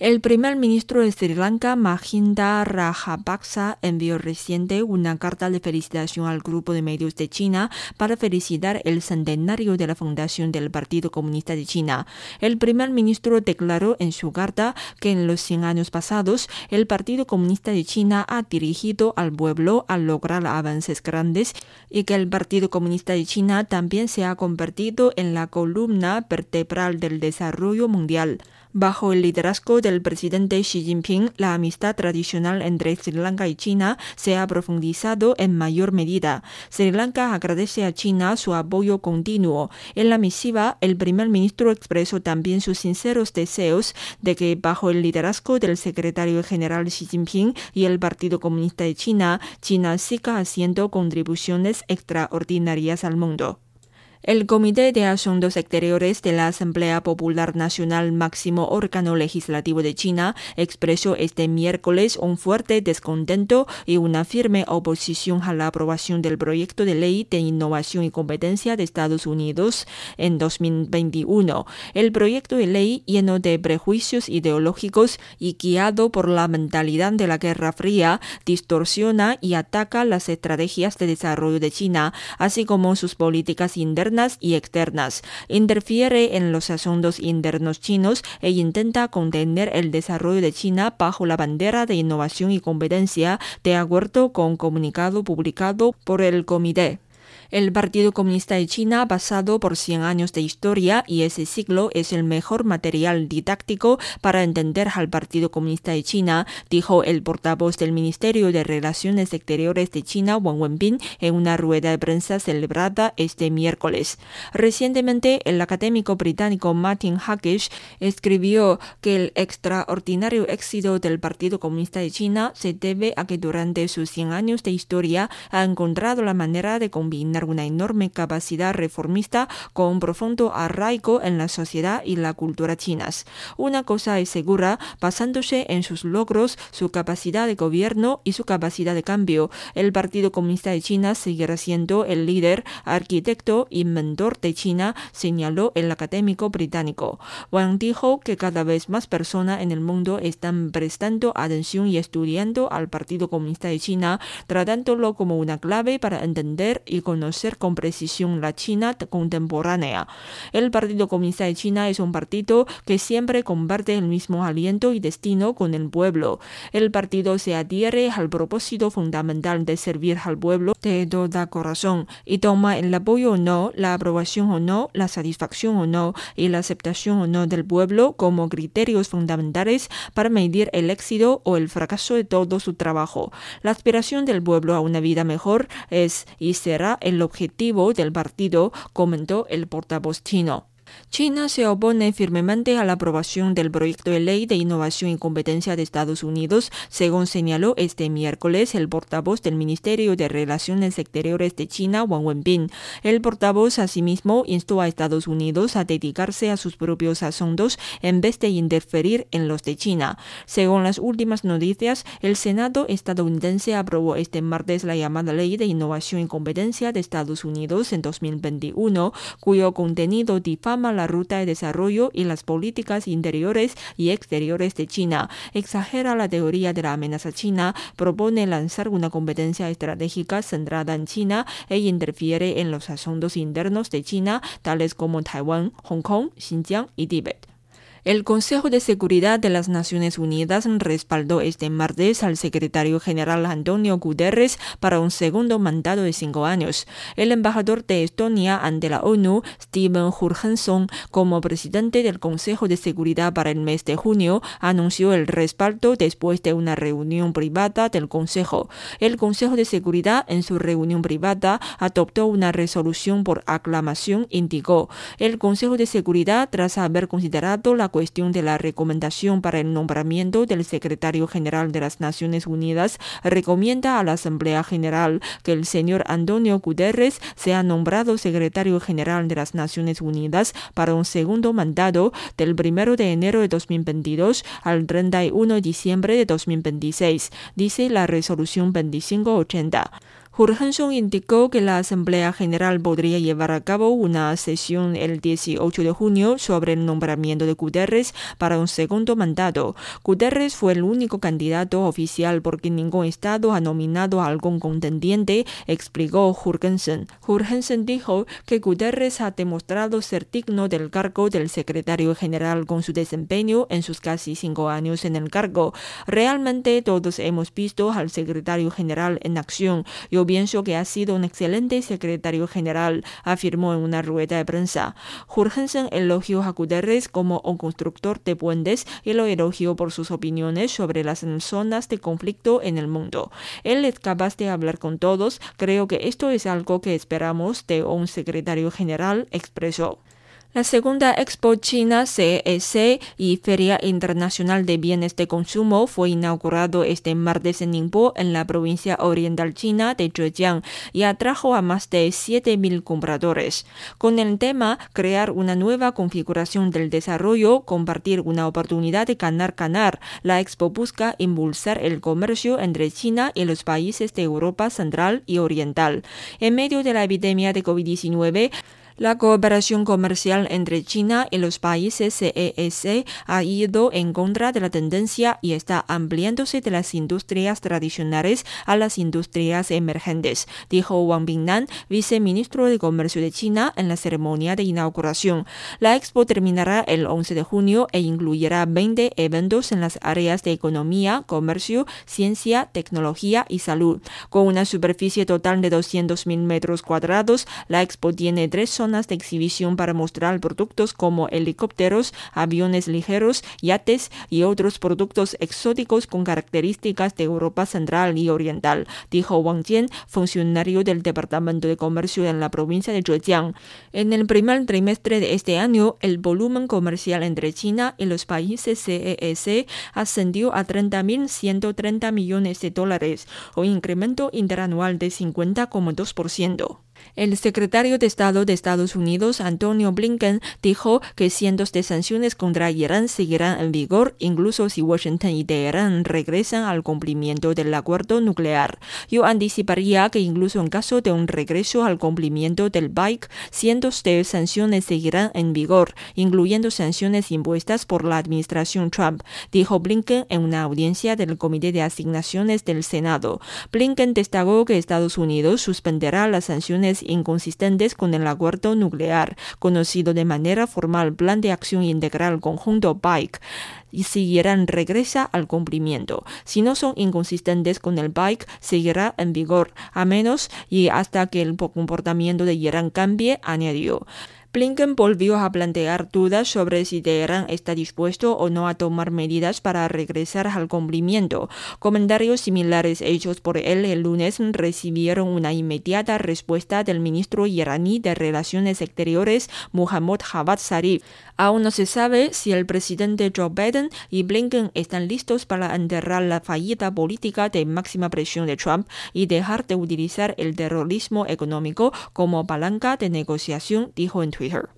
El primer ministro de Sri Lanka, Mahinda Rajapaksa, envió reciente una carta de felicitación al grupo de medios de China para felicitar el centenario de la fundación del Partido Comunista de China. El primer ministro declaró en su carta que en los 100 años pasados el Partido Comunista de China ha dirigido al pueblo a lograr avances grandes y que el Partido Comunista de China también se ha convertido en la columna vertebral del desarrollo mundial. Bajo el liderazgo del presidente Xi Jinping, la amistad tradicional entre Sri Lanka y China se ha profundizado en mayor medida. Sri Lanka agradece a China su apoyo continuo. En la misiva, el primer ministro expresó también sus sinceros deseos de que bajo el liderazgo del secretario general Xi Jinping y el Partido Comunista de China, China siga haciendo contribuciones extraordinarias al mundo. El Comité de Asuntos Exteriores de la Asamblea Popular Nacional, máximo órgano legislativo de China, expresó este miércoles un fuerte descontento y una firme oposición a la aprobación del proyecto de ley de innovación y competencia de Estados Unidos en 2021. El proyecto de ley, lleno de prejuicios ideológicos y guiado por la mentalidad de la Guerra Fría, distorsiona y ataca las estrategias de desarrollo de China, así como sus políticas internas y externas, interfiere en los asuntos internos chinos e intenta contener el desarrollo de China bajo la bandera de innovación y competencia, de acuerdo con un comunicado publicado por el comité. El Partido Comunista de China, basado por 100 años de historia y ese siglo, es el mejor material didáctico para entender al Partido Comunista de China, dijo el portavoz del Ministerio de Relaciones Exteriores de China, Wang Wenbin, en una rueda de prensa celebrada este miércoles. Recientemente, el académico británico Martin Hackish escribió que el extraordinario éxito del Partido Comunista de China se debe a que durante sus 100 años de historia ha encontrado la manera de combinar una enorme capacidad reformista con un profundo arraigo en la sociedad y la cultura chinas. Una cosa es segura, basándose en sus logros, su capacidad de gobierno y su capacidad de cambio, el Partido Comunista de China seguirá siendo el líder, arquitecto y mentor de China, señaló el académico británico. Wang dijo que cada vez más personas en el mundo están prestando atención y estudiando al Partido Comunista de China, tratándolo como una clave para entender y conocer con precisión la China contemporánea. El Partido Comunista de China es un partido que siempre comparte el mismo aliento y destino con el pueblo. El partido se adhiere al propósito fundamental de servir al pueblo de todo corazón y toma el apoyo o no, la aprobación o no, la satisfacción o no y la aceptación o no del pueblo como criterios fundamentales para medir el éxito o el fracaso de todo su trabajo. La aspiración del pueblo a una vida mejor es y será el objetivo del partido, comentó el portavoz chino. China se opone firmemente a la aprobación del proyecto de ley de innovación y competencia de Estados Unidos, según señaló este miércoles el portavoz del Ministerio de Relaciones Exteriores de China, Wang Wenbin. El portavoz asimismo instó a Estados Unidos a dedicarse a sus propios asuntos en vez de interferir en los de China. Según las últimas noticias, el Senado estadounidense aprobó este martes la llamada Ley de Innovación y Competencia de Estados Unidos en 2021, cuyo contenido difama la ruta de desarrollo y las políticas interiores y exteriores de China, exagera la teoría de la amenaza china, propone lanzar una competencia estratégica centrada en China e interfiere en los asuntos internos de China, tales como Taiwán, Hong Kong, Xinjiang y Tíbet. El Consejo de Seguridad de las Naciones Unidas respaldó este martes al secretario general Antonio Guterres para un segundo mandato de cinco años. El embajador de Estonia ante la ONU, Steven Jurgenson, como presidente del Consejo de Seguridad para el mes de junio, anunció el respaldo después de una reunión privada del Consejo. El Consejo de Seguridad, en su reunión privada, adoptó una resolución por aclamación, indicó. El Consejo de Seguridad, tras haber considerado la cuestión de la recomendación para el nombramiento del secretario general de las Naciones Unidas, recomienda a la Asamblea General que el señor Antonio Guterres sea nombrado secretario general de las Naciones Unidas para un segundo mandato del 1 de enero de 2022 al 31 de diciembre de 2026, dice la resolución 2580. Jurgenson indicó que la Asamblea General podría llevar a cabo una sesión el 18 de junio sobre el nombramiento de Guterres para un segundo mandato. Guterres fue el único candidato oficial porque ningún Estado ha nominado a algún contendiente, explicó Jurgensen. Jurgensen dijo que Guterres ha demostrado ser digno del cargo del secretario general con su desempeño en sus casi cinco años en el cargo. Realmente todos hemos visto al secretario general en acción. Yo pienso que ha sido un excelente secretario general, afirmó en una rueda de prensa. Jurgensen elogió a Guterres como un constructor de puentes y lo elogió por sus opiniones sobre las zonas de conflicto en el mundo. Él es capaz de hablar con todos. Creo que esto es algo que esperamos de un secretario general, expresó. La segunda Expo China CEC y Feria Internacional de Bienes de Consumo fue inaugurado este martes en Ningbo, en la provincia oriental china de Zhejiang, y atrajo a más de 7.000 compradores. Con el tema Crear una nueva configuración del desarrollo, compartir una oportunidad de ganar-ganar, la Expo busca impulsar el comercio entre China y los países de Europa Central y Oriental. En medio de la epidemia de COVID-19, la cooperación comercial entre China y los países CES ha ido en contra de la tendencia y está ampliándose de las industrias tradicionales a las industrias emergentes, dijo Wang Bingnan, viceministro de Comercio de China, en la ceremonia de inauguración. La expo terminará el 11 de junio e incluirá 20 eventos en las áreas de economía, comercio, ciencia, tecnología y salud. Con una superficie total de 200.000 metros cuadrados, la expo tiene tres zonas de exhibición para mostrar productos como helicópteros, aviones ligeros, yates y otros productos exóticos con características de Europa Central y Oriental, dijo Wang Jian, funcionario del Departamento de Comercio en la provincia de Zhejiang. En el primer trimestre de este año, el volumen comercial entre China y los países CES ascendió a 30.130 millones de dólares, un incremento interanual de 50,2%. El secretario de Estado de Estados Unidos, Antonio Blinken, dijo que cientos de sanciones contra Irán seguirán en vigor incluso si Washington y Teherán regresan al cumplimiento del acuerdo nuclear. Yo anticiparía que incluso en caso de un regreso al cumplimiento del BIC, cientos de sanciones seguirán en vigor, incluyendo sanciones impuestas por la administración Trump, dijo Blinken en una audiencia del Comité de Asignaciones del Senado. Blinken destacó que Estados Unidos suspenderá las sanciones inconsistentes con el acuerdo nuclear, conocido de manera formal Plan de Acción Integral Conjunto BIKE y si Irán regresa al cumplimiento. Si no son inconsistentes con el BIKE, seguirá en vigor, a menos y hasta que el comportamiento de Irán cambie, añadió. Blinken volvió a plantear dudas sobre si Teherán está dispuesto o no a tomar medidas para regresar al cumplimiento. Comentarios similares hechos por él el lunes recibieron una inmediata respuesta del ministro iraní de Relaciones Exteriores, Muhammad Javad Zarif. Aún no se sabe si el presidente Joe Biden y Blinken están listos para enterrar la fallida política de máxima presión de Trump y dejar de utilizar el terrorismo económico como palanca de negociación, dijo en Twitter. her.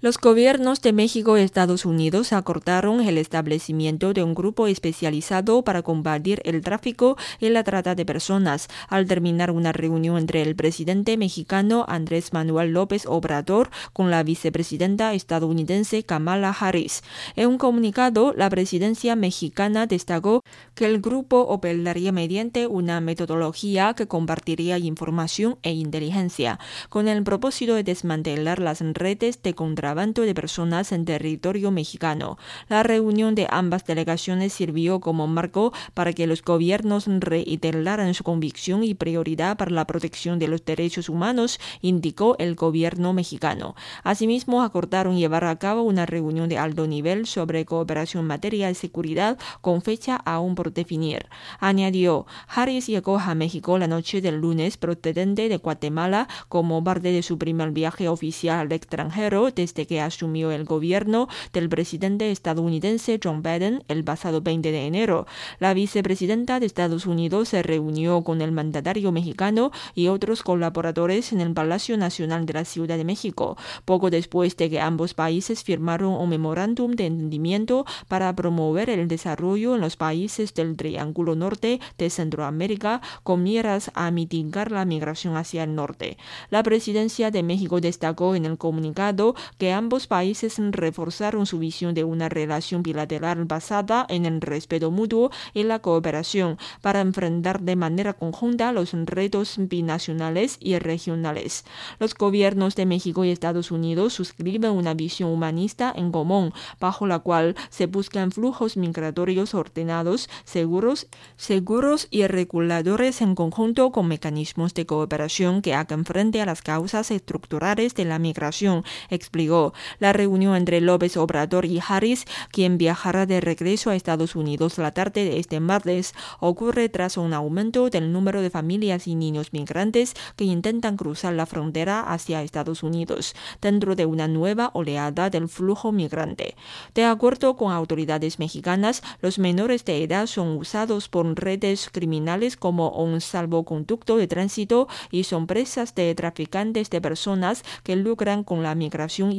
Los gobiernos de México y Estados Unidos acordaron el establecimiento de un grupo especializado para combatir el tráfico y la trata de personas al terminar una reunión entre el presidente mexicano Andrés Manuel López Obrador con la vicepresidenta estadounidense Kamala Harris. En un comunicado, la presidencia mexicana destacó que el grupo operaría mediante una metodología que compartiría información e inteligencia con el propósito de desmantelar las redes de contra de personas en territorio mexicano. La reunión de ambas delegaciones sirvió como marco para que los gobiernos reiteraran su convicción y prioridad para la protección de los derechos humanos, indicó el gobierno mexicano. Asimismo, acordaron llevar a cabo una reunión de alto nivel sobre cooperación en materia de seguridad con fecha aún por definir. Añadió, Harris llegó a México la noche del lunes procedente de Guatemala como parte de su primer viaje oficial al extranjero desde desde que asumió el gobierno del presidente estadounidense John Biden el pasado 20 de enero. La vicepresidenta de Estados Unidos se reunió con el mandatario mexicano y otros colaboradores en el Palacio Nacional de la Ciudad de México, poco después de que ambos países firmaron un memorándum de entendimiento para promover el desarrollo en los países del Triángulo Norte de Centroamérica con miras a mitigar la migración hacia el norte. La presidencia de México destacó en el comunicado que ambos países reforzaron su visión de una relación bilateral basada en el respeto mutuo y la cooperación para enfrentar de manera conjunta los retos binacionales y regionales. Los gobiernos de México y Estados Unidos suscriben una visión humanista en común, bajo la cual se buscan flujos migratorios ordenados, seguros, seguros y reguladores en conjunto con mecanismos de cooperación que hagan frente a las causas estructurales de la migración, explicó. La reunión entre López Obrador y Harris, quien viajará de regreso a Estados Unidos la tarde de este martes, ocurre tras un aumento del número de familias y niños migrantes que intentan cruzar la frontera hacia Estados Unidos, dentro de una nueva oleada del flujo migrante. De acuerdo con autoridades mexicanas, los menores de edad son usados por redes criminales como un salvoconducto de tránsito y son presas de traficantes de personas que lucran con la migración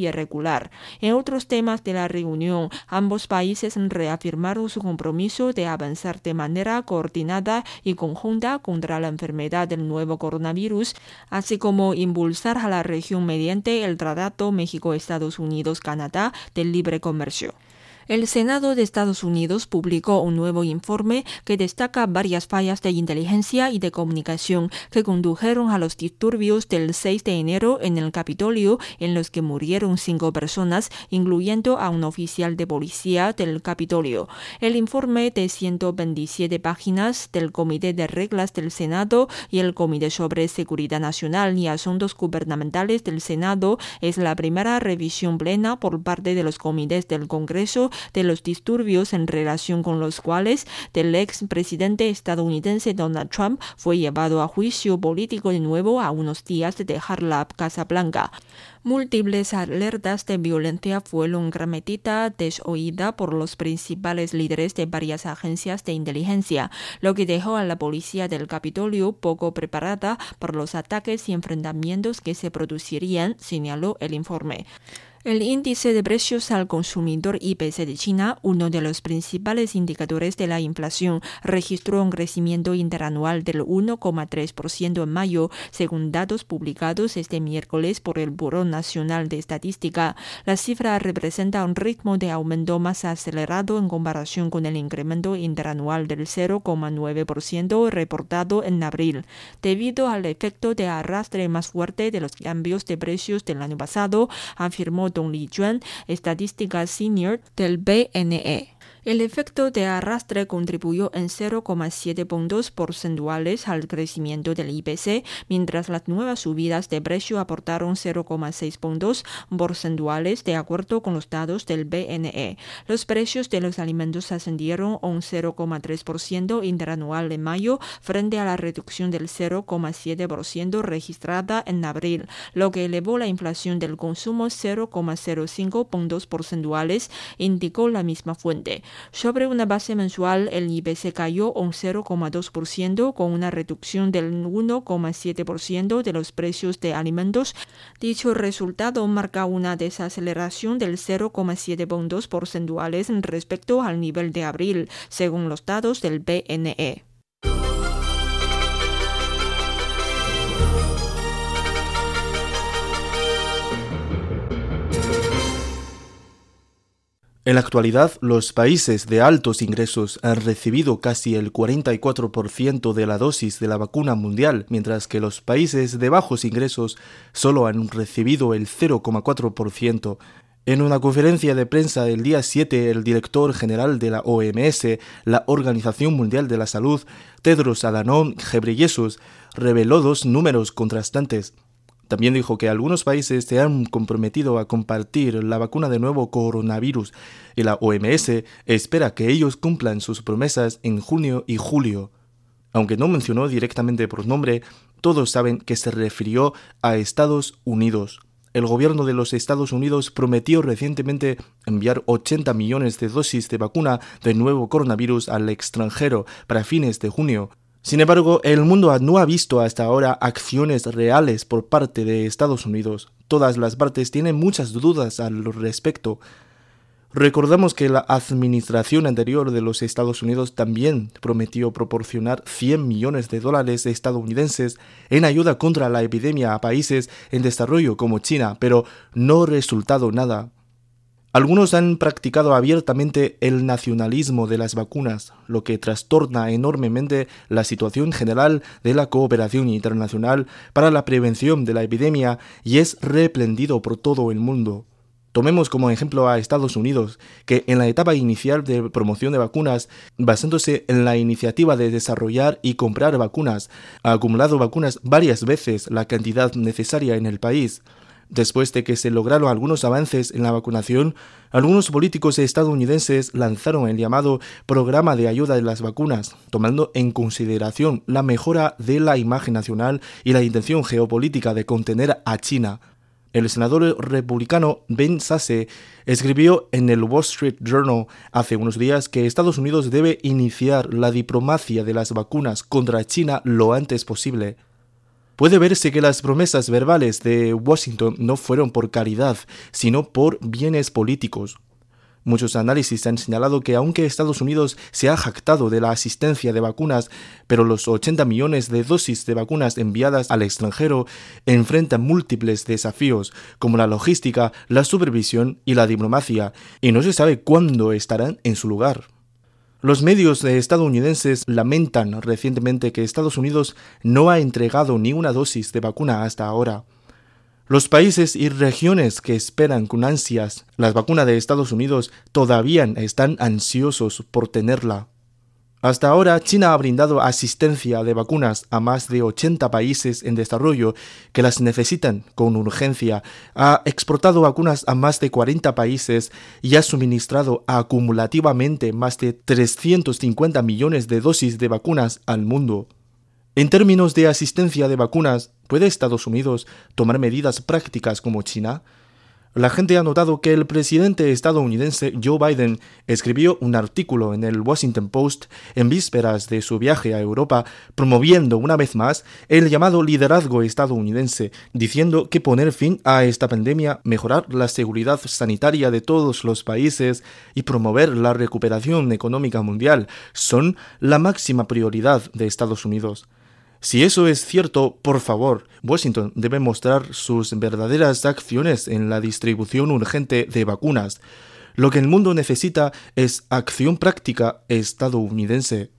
En otros temas de la reunión, ambos países reafirmaron su compromiso de avanzar de manera coordinada y conjunta contra la enfermedad del nuevo coronavirus, así como impulsar a la región mediante el Tratado México-Estados Unidos-Canadá del Libre Comercio. El Senado de Estados Unidos publicó un nuevo informe que destaca varias fallas de inteligencia y de comunicación que condujeron a los disturbios del 6 de enero en el Capitolio, en los que murieron cinco personas, incluyendo a un oficial de policía del Capitolio. El informe de 127 páginas del Comité de Reglas del Senado y el Comité sobre Seguridad Nacional y Asuntos Gubernamentales del Senado es la primera revisión plena por parte de los comités del Congreso de los disturbios en relación con los cuales el ex presidente estadounidense Donald Trump fue llevado a juicio político de nuevo a unos días de dejar la Casa Blanca. Múltiples alertas de violencia fueron grametitas desoída por los principales líderes de varias agencias de inteligencia, lo que dejó a la policía del Capitolio poco preparada para los ataques y enfrentamientos que se producirían, señaló el informe. El índice de precios al consumidor IPC de China, uno de los principales indicadores de la inflación, registró un crecimiento interanual del 1,3% en mayo, según datos publicados este miércoles por el Buró Nacional de Estadística. La cifra representa un ritmo de aumento más acelerado en comparación con el incremento interanual del 0,9% reportado en abril, debido al efecto de arrastre más fuerte de los cambios de precios del año pasado, afirmó Dong Lijuan, estadística senior del BNE. El efecto de arrastre contribuyó en 0,7 puntos porcentuales al crecimiento del IPC, mientras las nuevas subidas de precio aportaron 0,6 puntos porcentuales de acuerdo con los datos del BNE. Los precios de los alimentos ascendieron un 0,3% interanual en mayo frente a la reducción del 0,7% registrada en abril, lo que elevó la inflación del consumo 0,05 puntos porcentuales, indicó la misma fuente. Sobre una base mensual, el IPC cayó un 0,2% con una reducción del 1,7% de los precios de alimentos. Dicho resultado marca una desaceleración del 0,7 puntos porcentuales respecto al nivel de abril, según los datos del BNE. En la actualidad, los países de altos ingresos han recibido casi el 44% de la dosis de la vacuna mundial, mientras que los países de bajos ingresos solo han recibido el 0,4%. En una conferencia de prensa el día 7, el director general de la OMS, la Organización Mundial de la Salud, Tedros Adhanom Ghebreyesus, reveló dos números contrastantes. También dijo que algunos países se han comprometido a compartir la vacuna de nuevo coronavirus y la OMS espera que ellos cumplan sus promesas en junio y julio. Aunque no mencionó directamente por nombre, todos saben que se refirió a Estados Unidos. el gobierno de los Estados Unidos prometió recientemente enviar 80 millones de dosis de vacuna del nuevo coronavirus al extranjero para fines de junio. Sin embargo, el mundo no ha visto hasta ahora acciones reales por parte de Estados Unidos. Todas las partes tienen muchas dudas al respecto. Recordamos que la administración anterior de los Estados Unidos también prometió proporcionar 100 millones de dólares estadounidenses en ayuda contra la epidemia a países en desarrollo como China, pero no resultado nada. Algunos han practicado abiertamente el nacionalismo de las vacunas, lo que trastorna enormemente la situación general de la cooperación internacional para la prevención de la epidemia y es reprendido por todo el mundo. Tomemos como ejemplo a Estados Unidos, que en la etapa inicial de promoción de vacunas, basándose en la iniciativa de desarrollar y comprar vacunas, ha acumulado vacunas varias veces la cantidad necesaria en el país. Después de que se lograron algunos avances en la vacunación, algunos políticos estadounidenses lanzaron el llamado Programa de Ayuda de las Vacunas, tomando en consideración la mejora de la imagen nacional y la intención geopolítica de contener a China. El senador republicano Ben Sasse escribió en el Wall Street Journal hace unos días que Estados Unidos debe iniciar la diplomacia de las vacunas contra China lo antes posible. Puede verse que las promesas verbales de Washington no fueron por caridad, sino por bienes políticos. Muchos análisis han señalado que aunque Estados Unidos se ha jactado de la asistencia de vacunas, pero los 80 millones de dosis de vacunas enviadas al extranjero enfrentan múltiples desafíos, como la logística, la supervisión y la diplomacia, y no se sabe cuándo estarán en su lugar. Los medios estadounidenses lamentan recientemente que Estados Unidos no ha entregado ni una dosis de vacuna hasta ahora. Los países y regiones que esperan con ansias las vacunas de Estados Unidos todavía están ansiosos por tenerla. Hasta ahora, China ha brindado asistencia de vacunas a más de 80 países en desarrollo que las necesitan con urgencia, ha exportado vacunas a más de 40 países y ha suministrado acumulativamente más de 350 millones de dosis de vacunas al mundo. En términos de asistencia de vacunas, ¿puede Estados Unidos tomar medidas prácticas como China? La gente ha notado que el presidente estadounidense Joe Biden escribió un artículo en el Washington Post en vísperas de su viaje a Europa promoviendo una vez más el llamado liderazgo estadounidense, diciendo que poner fin a esta pandemia, mejorar la seguridad sanitaria de todos los países y promover la recuperación económica mundial son la máxima prioridad de Estados Unidos. Si eso es cierto, por favor, Washington debe mostrar sus verdaderas acciones en la distribución urgente de vacunas. Lo que el mundo necesita es acción práctica estadounidense.